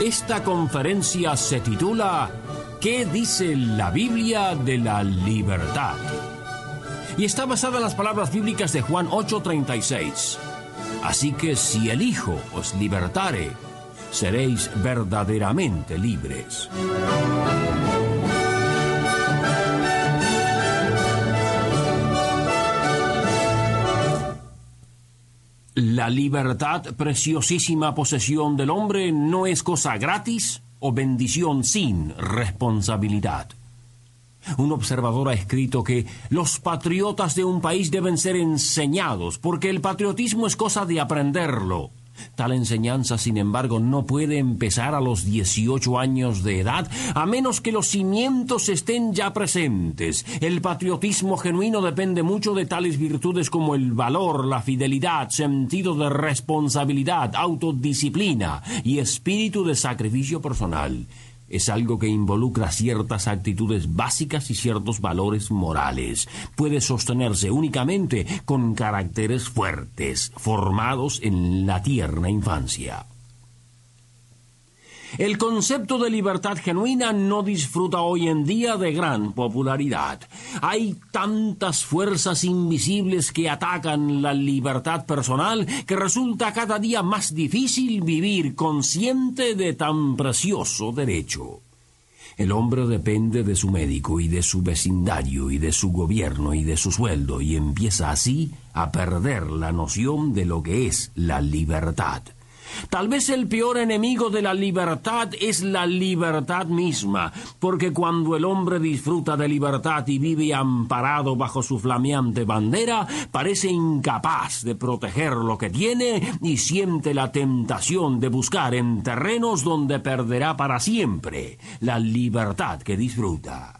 Esta conferencia se titula ¿Qué dice la Biblia de la libertad? Y está basada en las palabras bíblicas de Juan 8:36. Así que si el Hijo os libertare, seréis verdaderamente libres. La libertad, preciosísima posesión del hombre, no es cosa gratis o bendición sin responsabilidad. Un observador ha escrito que los patriotas de un país deben ser enseñados, porque el patriotismo es cosa de aprenderlo. Tal enseñanza, sin embargo, no puede empezar a los 18 años de edad, a menos que los cimientos estén ya presentes. El patriotismo genuino depende mucho de tales virtudes como el valor, la fidelidad, sentido de responsabilidad, autodisciplina y espíritu de sacrificio personal es algo que involucra ciertas actitudes básicas y ciertos valores morales. Puede sostenerse únicamente con caracteres fuertes, formados en la tierna infancia. El concepto de libertad genuina no disfruta hoy en día de gran popularidad. Hay tantas fuerzas invisibles que atacan la libertad personal que resulta cada día más difícil vivir consciente de tan precioso derecho. El hombre depende de su médico y de su vecindario y de su gobierno y de su sueldo y empieza así a perder la noción de lo que es la libertad. Tal vez el peor enemigo de la libertad es la libertad misma, porque cuando el hombre disfruta de libertad y vive amparado bajo su flameante bandera, parece incapaz de proteger lo que tiene y siente la tentación de buscar en terrenos donde perderá para siempre la libertad que disfruta.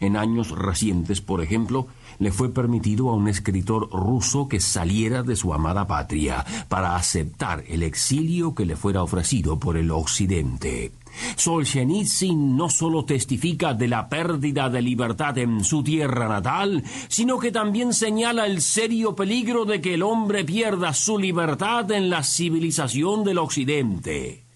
En años recientes, por ejemplo, le fue permitido a un escritor ruso que saliera de su amada patria para aceptar el exilio que le fuera ofrecido por el Occidente. Solzhenitsyn no solo testifica de la pérdida de libertad en su tierra natal, sino que también señala el serio peligro de que el hombre pierda su libertad en la civilización del Occidente.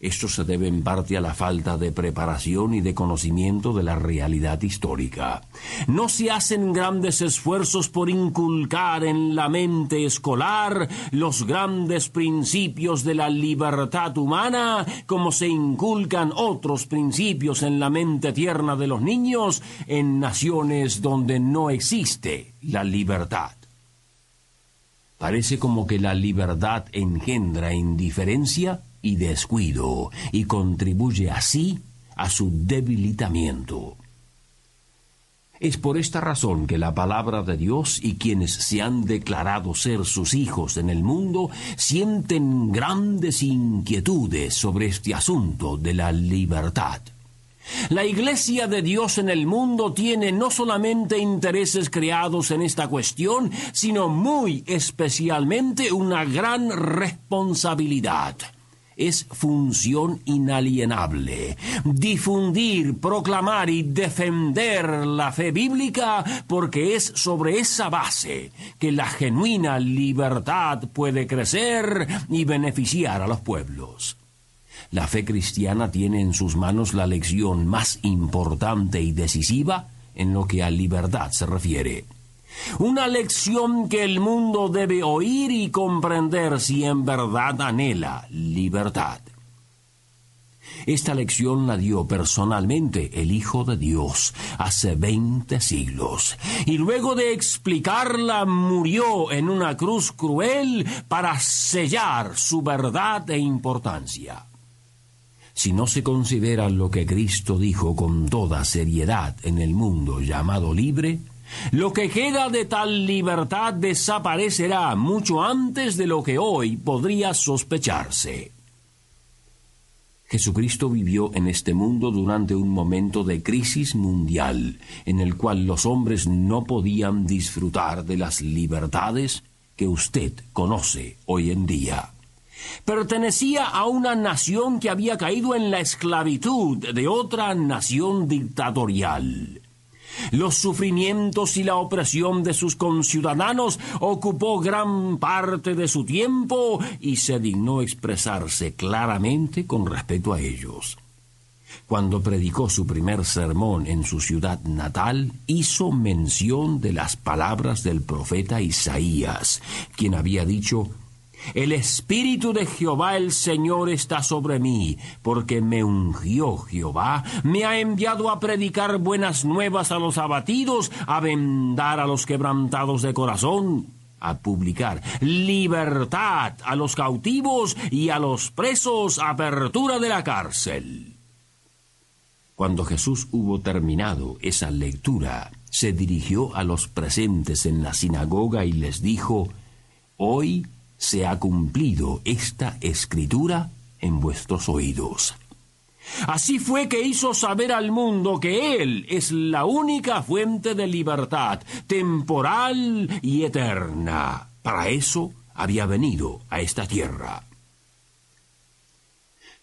Esto se debe en parte a la falta de preparación y de conocimiento de la realidad histórica. No se hacen grandes esfuerzos por inculcar en la mente escolar los grandes principios de la libertad humana como se inculcan otros principios en la mente tierna de los niños en naciones donde no existe la libertad. Parece como que la libertad engendra indiferencia y descuido y contribuye así a su debilitamiento. Es por esta razón que la palabra de Dios y quienes se han declarado ser sus hijos en el mundo sienten grandes inquietudes sobre este asunto de la libertad. La Iglesia de Dios en el mundo tiene no solamente intereses creados en esta cuestión, sino muy especialmente una gran responsabilidad es función inalienable. Difundir, proclamar y defender la fe bíblica porque es sobre esa base que la genuina libertad puede crecer y beneficiar a los pueblos. La fe cristiana tiene en sus manos la lección más importante y decisiva en lo que a libertad se refiere. Una lección que el mundo debe oír y comprender si en verdad anhela libertad. Esta lección la dio personalmente el Hijo de Dios hace veinte siglos, y luego de explicarla murió en una cruz cruel para sellar su verdad e importancia. Si no se considera lo que Cristo dijo con toda seriedad en el mundo llamado libre, lo que queda de tal libertad desaparecerá mucho antes de lo que hoy podría sospecharse. Jesucristo vivió en este mundo durante un momento de crisis mundial, en el cual los hombres no podían disfrutar de las libertades que usted conoce hoy en día. Pertenecía a una nación que había caído en la esclavitud de otra nación dictatorial. Los sufrimientos y la opresión de sus conciudadanos ocupó gran parte de su tiempo y se dignó expresarse claramente con respecto a ellos. Cuando predicó su primer sermón en su ciudad natal, hizo mención de las palabras del profeta Isaías, quien había dicho el Espíritu de Jehová el Señor está sobre mí, porque me ungió Jehová, me ha enviado a predicar buenas nuevas a los abatidos, a vendar a los quebrantados de corazón, a publicar libertad a los cautivos y a los presos, apertura de la cárcel. Cuando Jesús hubo terminado esa lectura, se dirigió a los presentes en la sinagoga y les dijo, Hoy se ha cumplido esta escritura en vuestros oídos. Así fue que hizo saber al mundo que Él es la única fuente de libertad, temporal y eterna. Para eso había venido a esta tierra.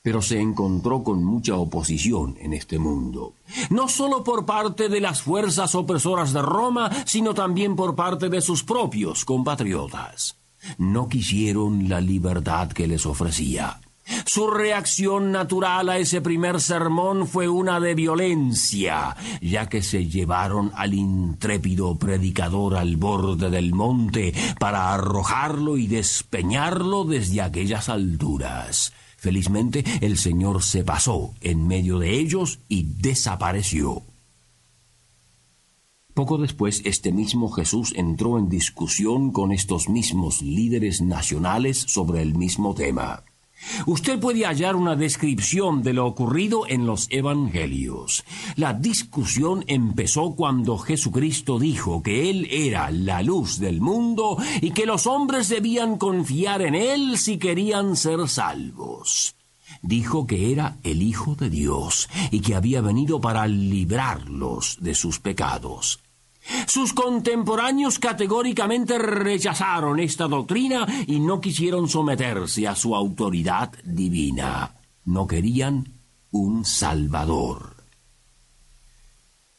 Pero se encontró con mucha oposición en este mundo, no solo por parte de las fuerzas opresoras de Roma, sino también por parte de sus propios compatriotas no quisieron la libertad que les ofrecía. Su reacción natural a ese primer sermón fue una de violencia, ya que se llevaron al intrépido predicador al borde del monte para arrojarlo y despeñarlo desde aquellas alturas. Felizmente el Señor se pasó en medio de ellos y desapareció. Poco después, este mismo Jesús entró en discusión con estos mismos líderes nacionales sobre el mismo tema. Usted puede hallar una descripción de lo ocurrido en los Evangelios. La discusión empezó cuando Jesucristo dijo que Él era la luz del mundo y que los hombres debían confiar en Él si querían ser salvos. Dijo que era el Hijo de Dios y que había venido para librarlos de sus pecados. Sus contemporáneos categóricamente rechazaron esta doctrina y no quisieron someterse a su autoridad divina. No querían un Salvador.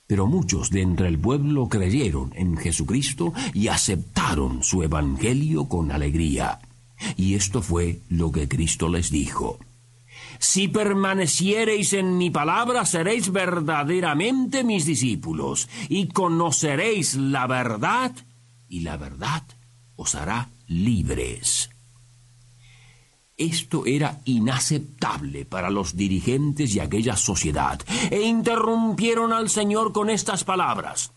Pero muchos de entre el pueblo creyeron en Jesucristo y aceptaron su Evangelio con alegría. Y esto fue lo que Cristo les dijo. Si permaneciereis en mi palabra, seréis verdaderamente mis discípulos, y conoceréis la verdad, y la verdad os hará libres. Esto era inaceptable para los dirigentes de aquella sociedad, e interrumpieron al Señor con estas palabras.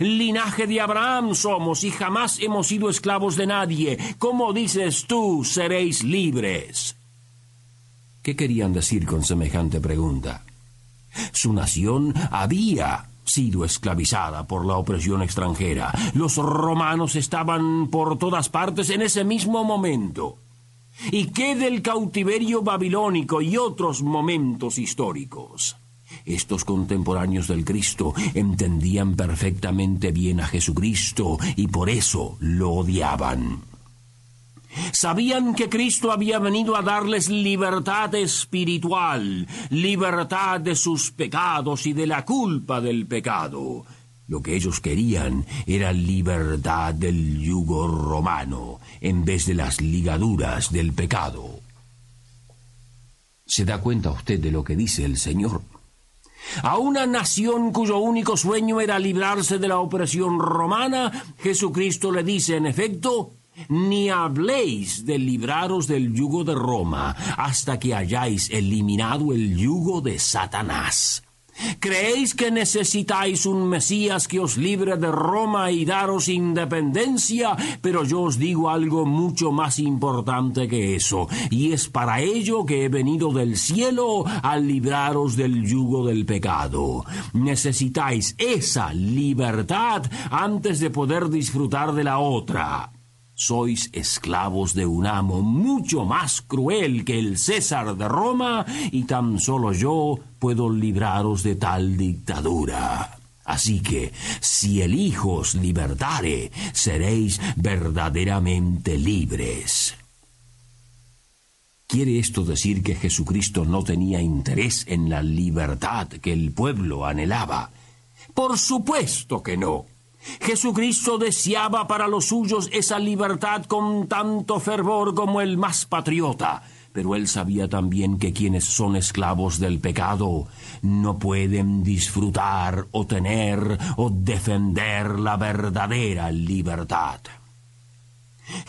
Linaje de Abraham somos y jamás hemos sido esclavos de nadie. ¿Cómo dices tú, seréis libres? ¿Qué querían decir con semejante pregunta? Su nación había sido esclavizada por la opresión extranjera. Los romanos estaban por todas partes en ese mismo momento. ¿Y qué del cautiverio babilónico y otros momentos históricos? Estos contemporáneos del Cristo entendían perfectamente bien a Jesucristo y por eso lo odiaban. Sabían que Cristo había venido a darles libertad espiritual, libertad de sus pecados y de la culpa del pecado. Lo que ellos querían era libertad del yugo romano en vez de las ligaduras del pecado. ¿Se da cuenta usted de lo que dice el Señor? A una nación cuyo único sueño era librarse de la opresión romana, Jesucristo le dice en efecto, ni habléis de libraros del yugo de Roma hasta que hayáis eliminado el yugo de Satanás. ¿Creéis que necesitáis un Mesías que os libre de Roma y daros independencia? Pero yo os digo algo mucho más importante que eso, y es para ello que he venido del cielo a libraros del yugo del pecado. Necesitáis esa libertad antes de poder disfrutar de la otra. Sois esclavos de un amo mucho más cruel que el César de Roma, y tan solo yo puedo libraros de tal dictadura. Así que, si el Hijo os libertare, seréis verdaderamente libres. ¿Quiere esto decir que Jesucristo no tenía interés en la libertad que el pueblo anhelaba? Por supuesto que no. Jesucristo deseaba para los suyos esa libertad con tanto fervor como el más patriota, pero él sabía también que quienes son esclavos del pecado no pueden disfrutar o tener o defender la verdadera libertad.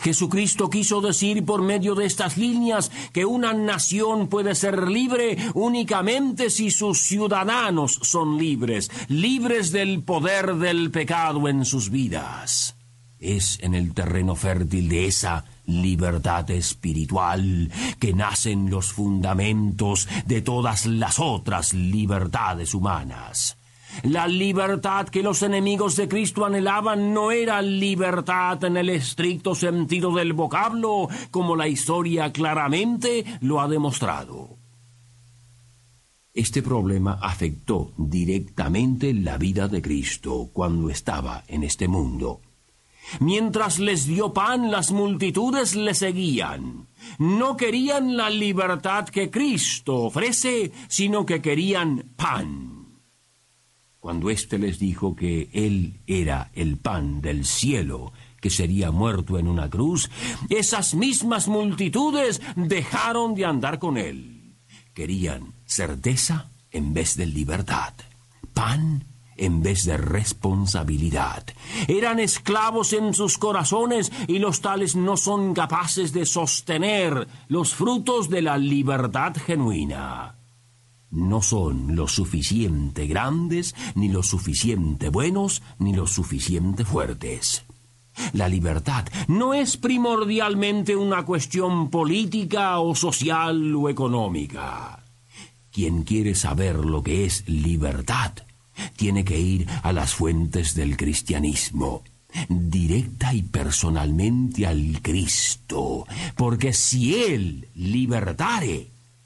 Jesucristo quiso decir por medio de estas líneas que una nación puede ser libre únicamente si sus ciudadanos son libres, libres del poder del pecado en sus vidas. Es en el terreno fértil de esa libertad espiritual que nacen los fundamentos de todas las otras libertades humanas. La libertad que los enemigos de Cristo anhelaban no era libertad en el estricto sentido del vocablo, como la historia claramente lo ha demostrado. Este problema afectó directamente la vida de Cristo cuando estaba en este mundo. Mientras les dio pan, las multitudes le seguían. No querían la libertad que Cristo ofrece, sino que querían pan cuando éste les dijo que él era el pan del cielo, que sería muerto en una cruz, esas mismas multitudes dejaron de andar con él. Querían certeza en vez de libertad, pan en vez de responsabilidad. Eran esclavos en sus corazones y los tales no son capaces de sostener los frutos de la libertad genuina no son lo suficiente grandes, ni lo suficiente buenos, ni lo suficiente fuertes. La libertad no es primordialmente una cuestión política o social o económica. Quien quiere saber lo que es libertad tiene que ir a las fuentes del cristianismo, directa y personalmente al Cristo, porque si Él libertare,